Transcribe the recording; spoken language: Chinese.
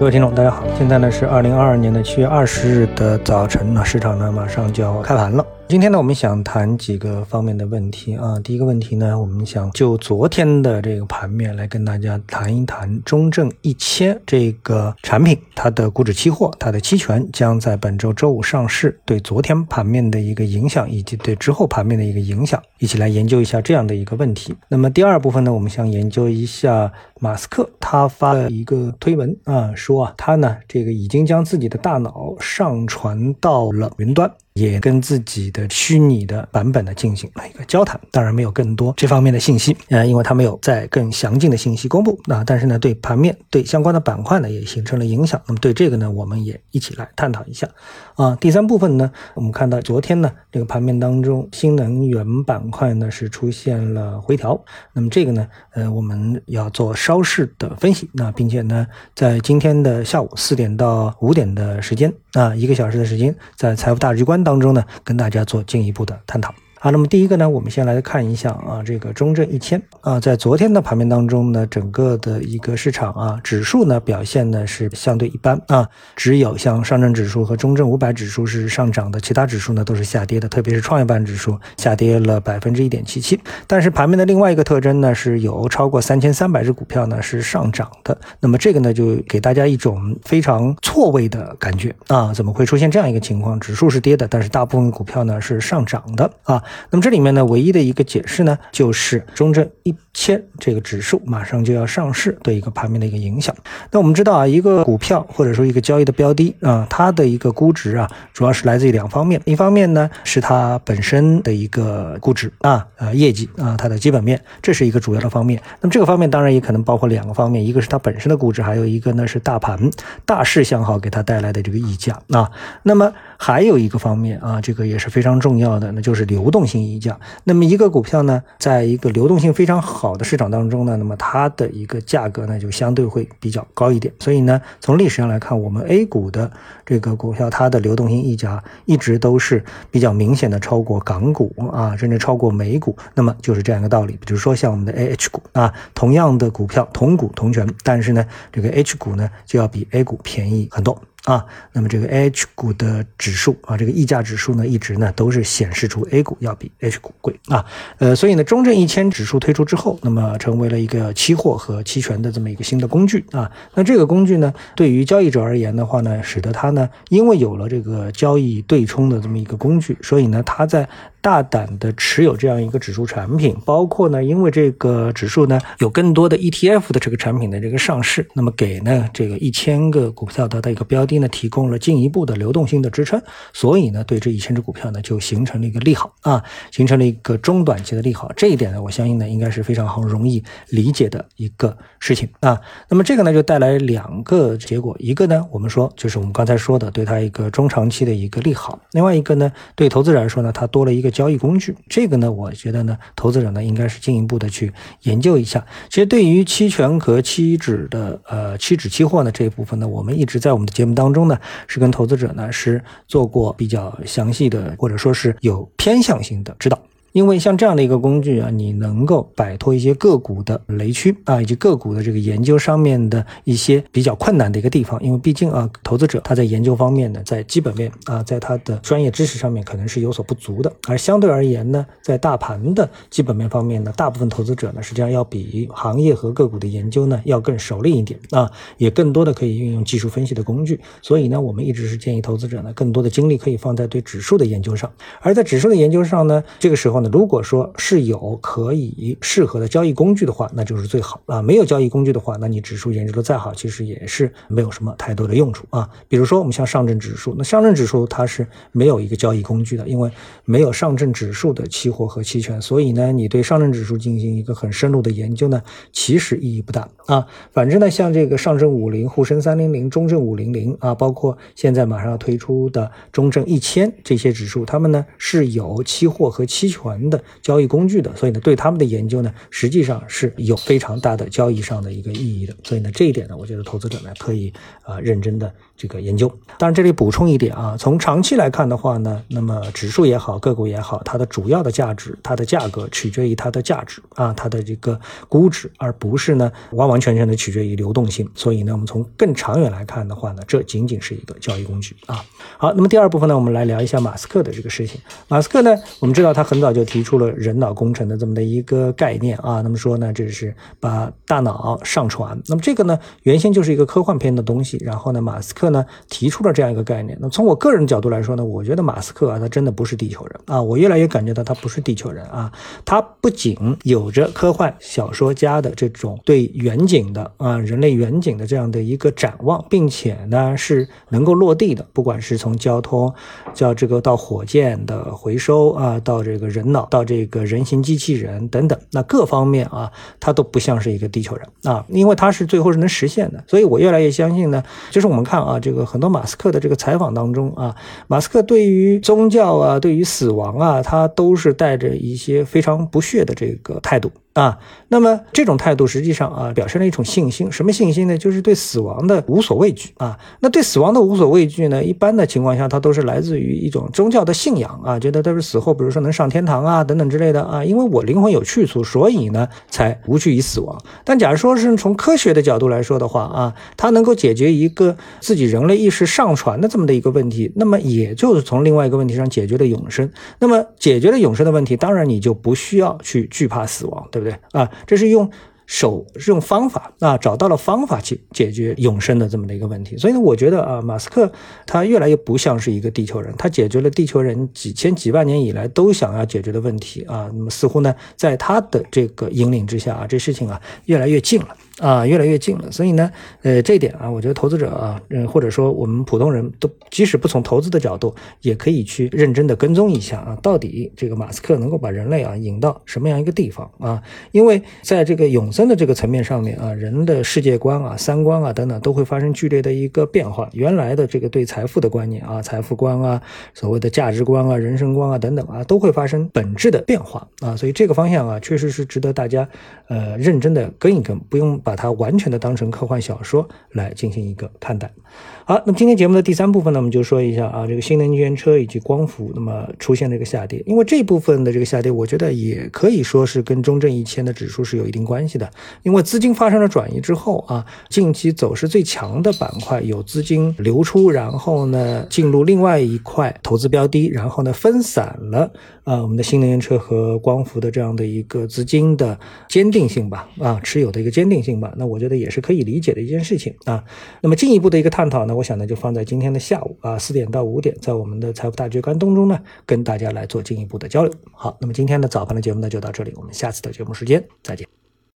各位听众，大家好，现在呢是二零二二年的七月二十日的早晨，那市场呢马上就要开盘了。今天呢，我们想谈几个方面的问题啊。第一个问题呢，我们想就昨天的这个盘面来跟大家谈一谈中证一千这个产品，它的股指期货，它的期权将在本周周五上市，对昨天盘面的一个影响，以及对之后盘面的一个影响，一起来研究一下这样的一个问题。那么第二部分呢，我们想研究一下马斯克他发了一个推文啊，说啊，他呢这个已经将自己的大脑上传到了云端。也跟自己的虚拟的版本呢进行了一个交谈，当然没有更多这方面的信息，呃，因为他没有在更详尽的信息公布啊。但是呢，对盘面对相关的板块呢也形成了影响。那么对这个呢，我们也一起来探讨一下啊。第三部分呢，我们看到昨天呢这个盘面当中，新能源板块呢是出现了回调。那么这个呢，呃，我们要做稍事的分析，那并且呢，在今天的下午四点到五点的时间啊，一个小时的时间，在财富大局观。当中呢，跟大家做进一步的探讨。好，那么第一个呢，我们先来看一下啊，这个中证一千啊，在昨天的盘面当中呢，整个的一个市场啊，指数呢表现呢是相对一般啊，只有像上证指数和中证五百指数是上涨的，其他指数呢都是下跌的，特别是创业板指数下跌了百分之一点七七。但是盘面的另外一个特征呢，是有超过三千三百只股票呢是上涨的，那么这个呢就给大家一种非常错位的感觉啊，怎么会出现这样一个情况？指数是跌的，但是大部分股票呢是上涨的啊。那么这里面呢，唯一的一个解释呢，就是中证一千这个指数马上就要上市对一个盘面的一个影响。那我们知道啊，一个股票或者说一个交易的标的啊，它的一个估值啊，主要是来自于两方面，一方面呢是它本身的一个估值啊，呃业绩啊，它的基本面，这是一个主要的方面。那么这个方面当然也可能包括两个方面，一个是它本身的估值，还有一个呢是大盘大势向好给它带来的这个溢价啊。那么还有一个方面啊，这个也是非常重要的，那就是流动动性溢价。那么一个股票呢，在一个流动性非常好的市场当中呢，那么它的一个价格呢，就相对会比较高一点。所以呢，从历史上来看，我们 A 股的这个股票，它的流动性溢价一直都是比较明显的超过港股啊，甚至超过美股。那么就是这样一个道理。比如说像我们的 A H 股啊，同样的股票同股同权，但是呢，这个 H 股呢就要比 A 股便宜很多。啊，那么这个 A H 股的指数啊，这个溢价指数呢，一直呢都是显示出 A 股要比 H 股贵啊。呃，所以呢，中证一千指数推出之后，那么成为了一个期货和期权的这么一个新的工具啊。那这个工具呢，对于交易者而言的话呢，使得它呢，因为有了这个交易对冲的这么一个工具，所以呢，它在大胆的持有这样一个指数产品，包括呢，因为这个指数呢有更多的 E T F 的这个产品的这个上市，那么给呢这个一千个股票的一个标的呢提供了进一步的流动性的支撑，所以呢对这一千只股票呢就形成了一个利好啊，形成了一个中短期的利好。这一点呢，我相信呢应该是非常好容易理解的一个事情啊。那么这个呢就带来两个结果，一个呢我们说就是我们刚才说的对它一个中长期的一个利好，另外一个呢对投资者来说呢它多了一个。交易工具，这个呢，我觉得呢，投资者呢应该是进一步的去研究一下。其实对于期权和期指的呃期指期货呢这一部分呢，我们一直在我们的节目当当中呢是跟投资者呢是做过比较详细的或者说是有偏向性的指导。因为像这样的一个工具啊，你能够摆脱一些个股的雷区啊，以及个股的这个研究上面的一些比较困难的一个地方。因为毕竟啊，投资者他在研究方面呢，在基本面啊，在他的专业知识上面可能是有所不足的。而相对而言呢，在大盘的基本面方面呢，大部分投资者呢，实际上要比行业和个股的研究呢要更熟练一点啊，也更多的可以运用技术分析的工具。所以呢，我们一直是建议投资者呢，更多的精力可以放在对指数的研究上。而在指数的研究上呢，这个时候。那如果说是有可以适合的交易工具的话，那就是最好啊。没有交易工具的话，那你指数研究的再好，其实也是没有什么太多的用处啊。比如说我们像上证指数，那上证指数它是没有一个交易工具的，因为没有上证指数的期货和期权，所以呢，你对上证指数进行一个很深入的研究呢，其实意义不大啊。反正呢，像这个上证五零、沪深三零零、中证五零零啊，包括现在马上要推出的中证一千这些指数，它们呢是有期货和期权。船的交易工具的，所以呢，对他们的研究呢，实际上是有非常大的交易上的一个意义的。所以呢，这一点呢，我觉得投资者呢可以啊认真的这个研究。当然，这里补充一点啊，从长期来看的话呢，那么指数也好，个股也好，它的主要的价值，它的价格取决于它的价值啊，它的这个估值，而不是呢完完全全的取决于流动性。所以呢，我们从更长远来看的话呢，这仅仅是一个交易工具啊。好，那么第二部分呢，我们来聊一下马斯克的这个事情。马斯克呢，我们知道他很早就提出了人脑工程的这么的一个概念啊。那么说呢，这是把大脑上传。那么这个呢，原先就是一个科幻片的东西。然后呢，马斯克呢提出了这样一个概念。那从我个人角度来说呢，我觉得马斯克啊，他真的不是地球人啊。我越来越感觉到他不是地球人啊。他不仅有着科幻小说家的这种对远景的啊，人类远景的这样的一个展望，并且呢是能够落地的，不管是从交通，叫这个到火箭的回收啊，到这个人脑，到这个人形机器人等等，那各方面啊，他都不像是一个地球人啊，因为他是最后是能实现的，所以我越来越相信呢，就是我们看啊，这个很多马斯克的这个采访当中啊，马斯克对于宗教啊，对于死亡啊，他都是带着一些非常不屑的这个态度。啊，那么这种态度实际上啊，表现了一种信心。什么信心呢？就是对死亡的无所畏惧啊。那对死亡的无所畏惧呢，一般的情况下，它都是来自于一种宗教的信仰啊，觉得都是死后，比如说能上天堂啊，等等之类的啊。因为我灵魂有去处，所以呢，才无惧于死亡。但假如说是从科学的角度来说的话啊，它能够解决一个自己人类意识上传的这么的一个问题，那么也就是从另外一个问题上解决了永生。那么解决了永生的问题，当然你就不需要去惧怕死亡，对对不对啊？这是用手是用方法啊，找到了方法去解决永生的这么的一个问题。所以呢，我觉得啊，马斯克他越来越不像是一个地球人，他解决了地球人几千几万年以来都想要解决的问题啊。那么似乎呢，在他的这个引领之下啊，这事情啊越来越近了。啊，越来越近了，所以呢，呃，这一点啊，我觉得投资者啊，嗯，或者说我们普通人都，即使不从投资的角度，也可以去认真的跟踪一下啊，到底这个马斯克能够把人类啊引到什么样一个地方啊？因为在这个永生的这个层面上面啊，人的世界观啊、三观啊等等都会发生剧烈的一个变化。原来的这个对财富的观念啊、财富观啊、所谓的价值观啊、人生观啊等等啊，都会发生本质的变化啊。所以这个方向啊，确实是值得大家呃认真的跟一跟，不用把。把它完全的当成科幻小说来进行一个看待。好，那么今天节目的第三部分呢，我们就说一下啊，这个新能源车以及光伏，那么出现了一个下跌。因为这部分的这个下跌，我觉得也可以说是跟中证一千的指数是有一定关系的。因为资金发生了转移之后啊，近期走势最强的板块有资金流出，然后呢进入另外一块投资标的，然后呢分散了啊我们的新能源车和光伏的这样的一个资金的坚定性吧，啊持有的一个坚定性。那我觉得也是可以理解的一件事情啊。那么进一步的一个探讨呢，我想呢就放在今天的下午啊四点到五点，在我们的财富大局观当中呢，跟大家来做进一步的交流。好，那么今天的早盘的节目呢就到这里，我们下次的节目时间再见。